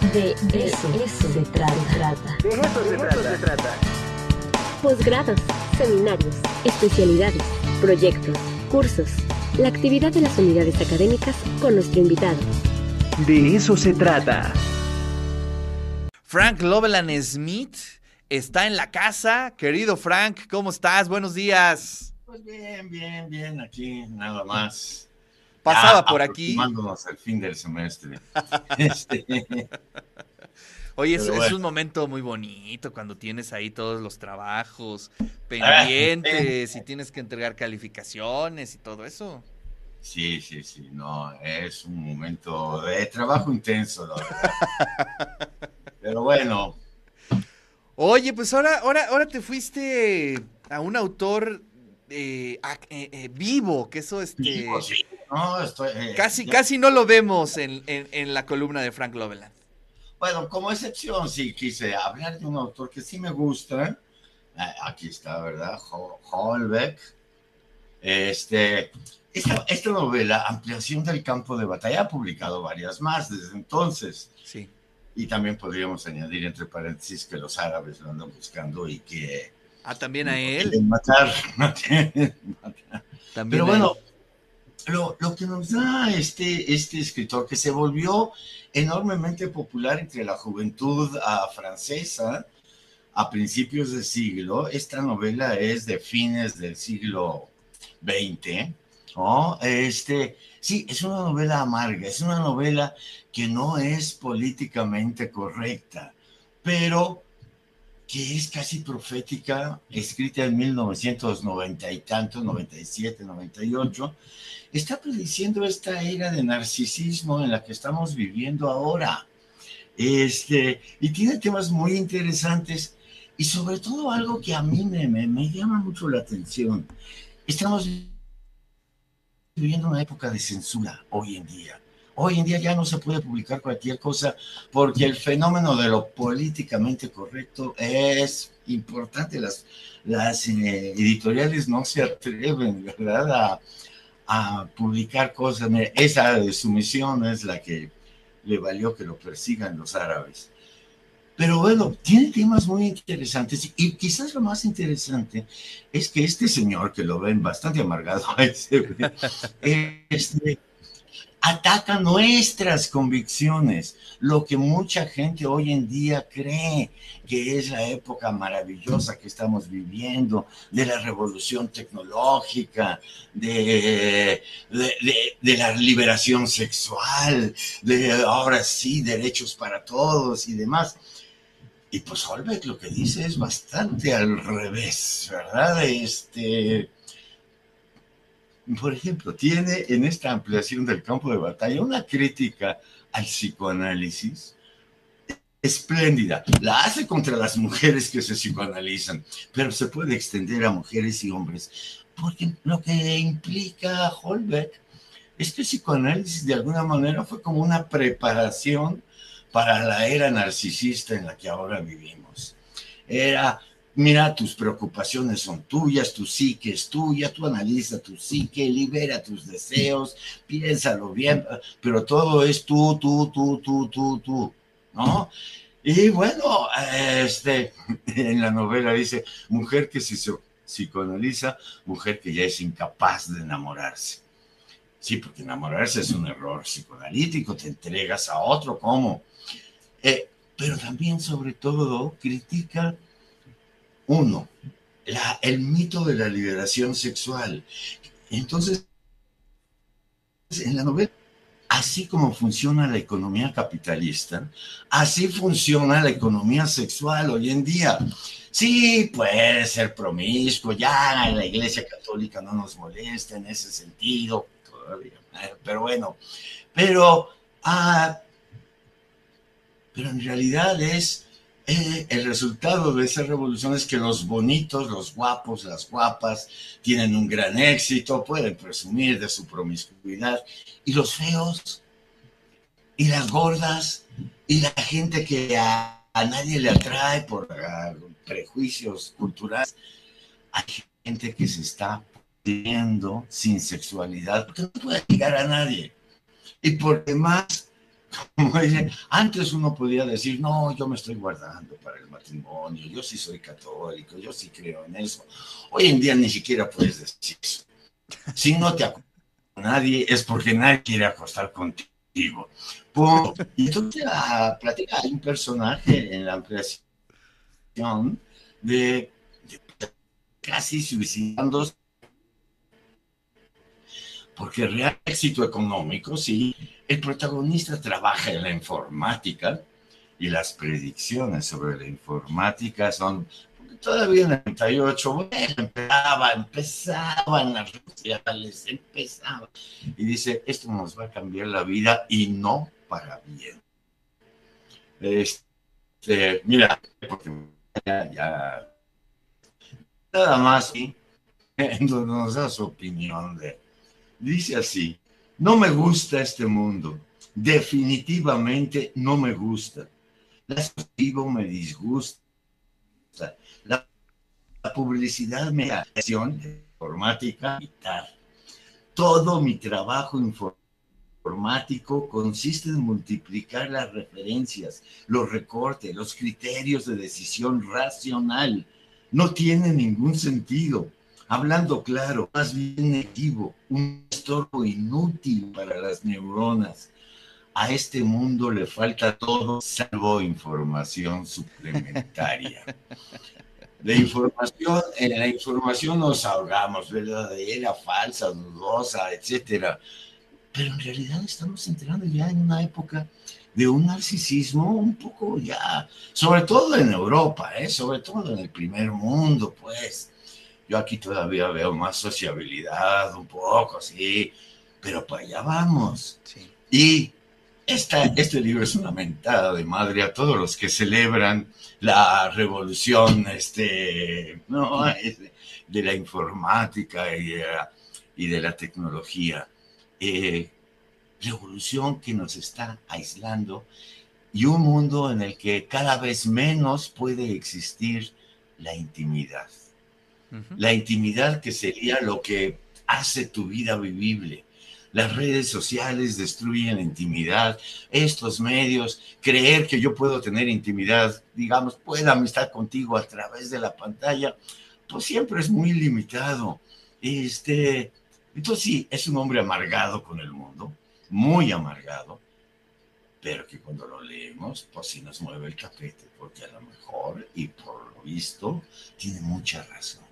De eso, se trata. De eso se trata. Posgrados, seminarios, especialidades, proyectos, cursos. La actividad de las unidades académicas con nuestro invitado. De eso se trata. Frank Loveland Smith está en la casa. Querido Frank, ¿cómo estás? Buenos días. Pues bien, bien, bien, aquí nada más. Pasaba por aquí. Mándonos al fin del semestre. Este, Oye, es, un momento muy bonito cuando tienes ahí todos los trabajos Ah, pendientes y tienes que entregar calificaciones y todo eso. Sí, sí, sí, no, es un momento de trabajo intenso, la verdad. Pero bueno, Oye, pues ahora, ahora, ahora te fuiste a un autor eh, eh, eh, vivo, que eso este, digo, sí, no, estoy, eh, casi, ya- casi no lo vemos en, en- en la columna de Frank Loveland. Bueno, como excepción, sí quise hablar de un autor que sí me gusta. Ah, Aquí está, ¿verdad? Ho- Holbeck. Este, esta, esta novela, Ampliación del campo de batalla, ha publicado varias más desde entonces. Sí. Y también podríamos añadir entre paréntesis que los árabes lo andan buscando y que Ah, también a él. matar. matar. También Pero bueno, él. Lo, lo que nos da este, este escritor, que se volvió enormemente popular entre la juventud ah, francesa a principios del siglo, esta novela es de fines del siglo XX, ¿no? Este, sí, es una novela amarga, es una novela que no es políticamente correcta, pero que es casi profética, escrita en 1990 y tanto, 97, 98, está prediciendo esta era de narcisismo en la que estamos viviendo ahora. Este, y tiene temas muy interesantes y sobre todo algo que a mí me, me, me llama mucho la atención. Estamos viviendo una época de censura hoy en día. Hoy en día ya no se puede publicar cualquier cosa porque el fenómeno de lo políticamente correcto es importante. Las, las eh, editoriales no se atreven, ¿verdad?, a, a publicar cosas. Esa de sumisión es la que le valió que lo persigan los árabes. Pero bueno, tiene temas muy interesantes y quizás lo más interesante es que este señor, que lo ven bastante amargado, este, ataca nuestras convicciones, lo que mucha gente hoy en día cree que es la época maravillosa que estamos viviendo, de la revolución tecnológica, de, la liberación sexual, de ahora sí, derechos para todos y demás. Y pues Holbeck lo que dice es bastante al revés, ¿verdad? Este, por ejemplo, tiene en esta ampliación del campo de batalla una crítica al psicoanálisis espléndida. La hace contra las mujeres que se psicoanalizan, pero se puede extender a mujeres y hombres, porque lo que implica Holbeck es que el psicoanálisis de alguna manera fue como una preparación para la era narcisista en la que ahora vivimos. Era, mira, tus preocupaciones son tuyas, tu psique es tuya, tú analiza tu psique, libera tus deseos, piénsalo bien, pero todo es tú, tú, tú, tú, tú, tú, ¿no? Y bueno, este, en la novela dice, mujer que se psicoanaliza, mujer que ya es incapaz de enamorarse. Sí, porque enamorarse es un error psicoanalítico, te entregas a otro, ¿cómo? Eh, pero también, sobre todo, critica, uno, el mito de la liberación sexual. Entonces, en la novela, así como funciona la economía capitalista, así funciona la economía sexual hoy en día. Sí, puede ser promiscuo, ya la Iglesia Católica no nos molesta en ese sentido, todavía, pero bueno, pero, ah, pero en realidad es eh, el resultado de esa revolución es que los bonitos, los guapos, las guapas tienen un gran éxito, pueden presumir de su promiscuidad, y los feos, y las gordas, y la gente que a, a nadie le atrae por ah, prejuicios culturales, hay gente que se está viendo sin sexualidad, porque no puede llegar a nadie. Y por demás, como dice, antes uno podía decir, no, yo me estoy guardando para el matrimonio, yo sí soy católico, yo sí creo en eso. Hoy en día ni siquiera puedes decir eso. Si no te acuerdas nadie, es porque nadie quiere acostar contigo. Y entonces ah, platica, hay un personaje en la ampliación de, de casi suicidándose porque real éxito económico, sí, el protagonista trabaja en la informática y las predicciones sobre la informática son todavía en el 98, bueno, empezaba, empezaban las sociales, empezaba. Y dice, esto nos va a cambiar la vida y no para bien. Este, mira, porque ya nada más, ¿sí? nos da su opinión de Dice así, no me gusta este mundo, definitivamente no me gusta. La vivo me disgusta. La, publicidad me acción informática. Todo mi trabajo informático consiste en multiplicar las referencias, los recortes, los criterios de decisión racional. No tiene ningún sentido hablando claro, más bien negativo, un estorbo inútil para las neuronas. A este mundo le falta todo salvo información suplementaria. La información, en la información nos ahogamos, verdadera, falsa, dudosa, etcétera. Pero en realidad estamos entrando ya en una época de un narcisismo un poco ya, sobre todo en Europa, ¿eh? sobre todo en el primer mundo, pues yo aquí todavía veo más sociabilidad, un poco, sí, pero para allá vamos. Y esta, este libro es una mentada de madre a todos los que celebran la revolución este, ¿no? de la informática y de la, y de la tecnología. Eh, revolución que nos está aislando y un mundo en el que cada vez menos puede existir la intimidad la intimidad que sería lo que hace tu vida vivible. Las redes sociales destruyen la intimidad, estos medios, creer que yo puedo tener intimidad, digamos, pueda amistad contigo a través de la pantalla, pues siempre es muy limitado. Este, entonces sí, es un hombre amargado con el mundo, muy amargado, pero que cuando lo leemos, pues sí nos mueve el tapete, porque a lo mejor, y por lo visto, tiene mucha razón.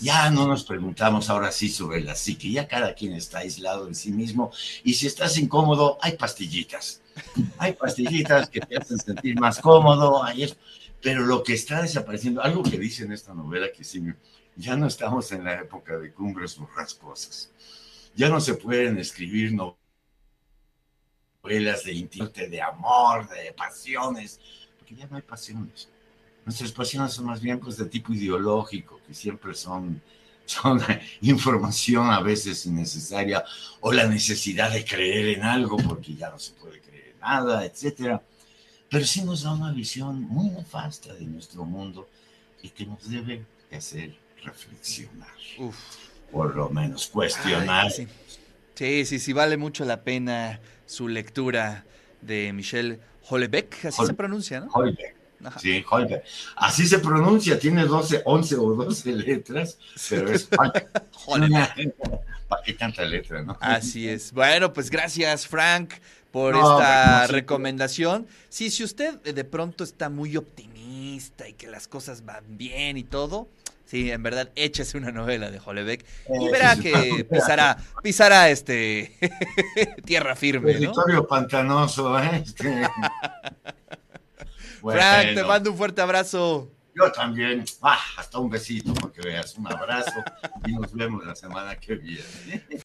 Ya no nos preguntamos ahora sí sobre la psique, ya cada quien está aislado en sí mismo y si estás incómodo, hay pastillitas. Hay pastillitas que te hacen sentir más cómodo, pero lo que está desapareciendo, algo que dice en esta novela que sí, ya no estamos en la época de cumbres borrascosas. Ya no se pueden escribir novelas de de amor, de pasiones, porque ya no hay pasiones Nuestras pasiones son más bien pues de tipo ideológico, que siempre son, son información a veces innecesaria o la necesidad de creer en algo porque ya no se puede creer en nada, etcétera. Pero sí nos da una visión muy nefasta de nuestro mundo y que nos debe hacer reflexionar. Por lo menos cuestionar. sí. sí, sí, vale mucho la pena su lectura de Michel Houellebecq, así se pronuncia, ¿no? Sí, Holger. Así se pronuncia, tiene 12, 11 o 12 letras, pero es Holger. ¿Para qué tanta letra, no? Así es. Bueno, pues gracias, Frank, por esta recomendación. Sí, si usted de pronto está muy optimista y que las cosas van bien y todo, Sí, en verdad, échese una novela de Hollebeck y verá que pisará, pisará este tierra firme. Territorio pantanoso, ¿eh? Este... Frank, te mando un fuerte abrazo. Yo también. Ah, hasta un besito para que veas. Un abrazo y nos vemos la semana que viene.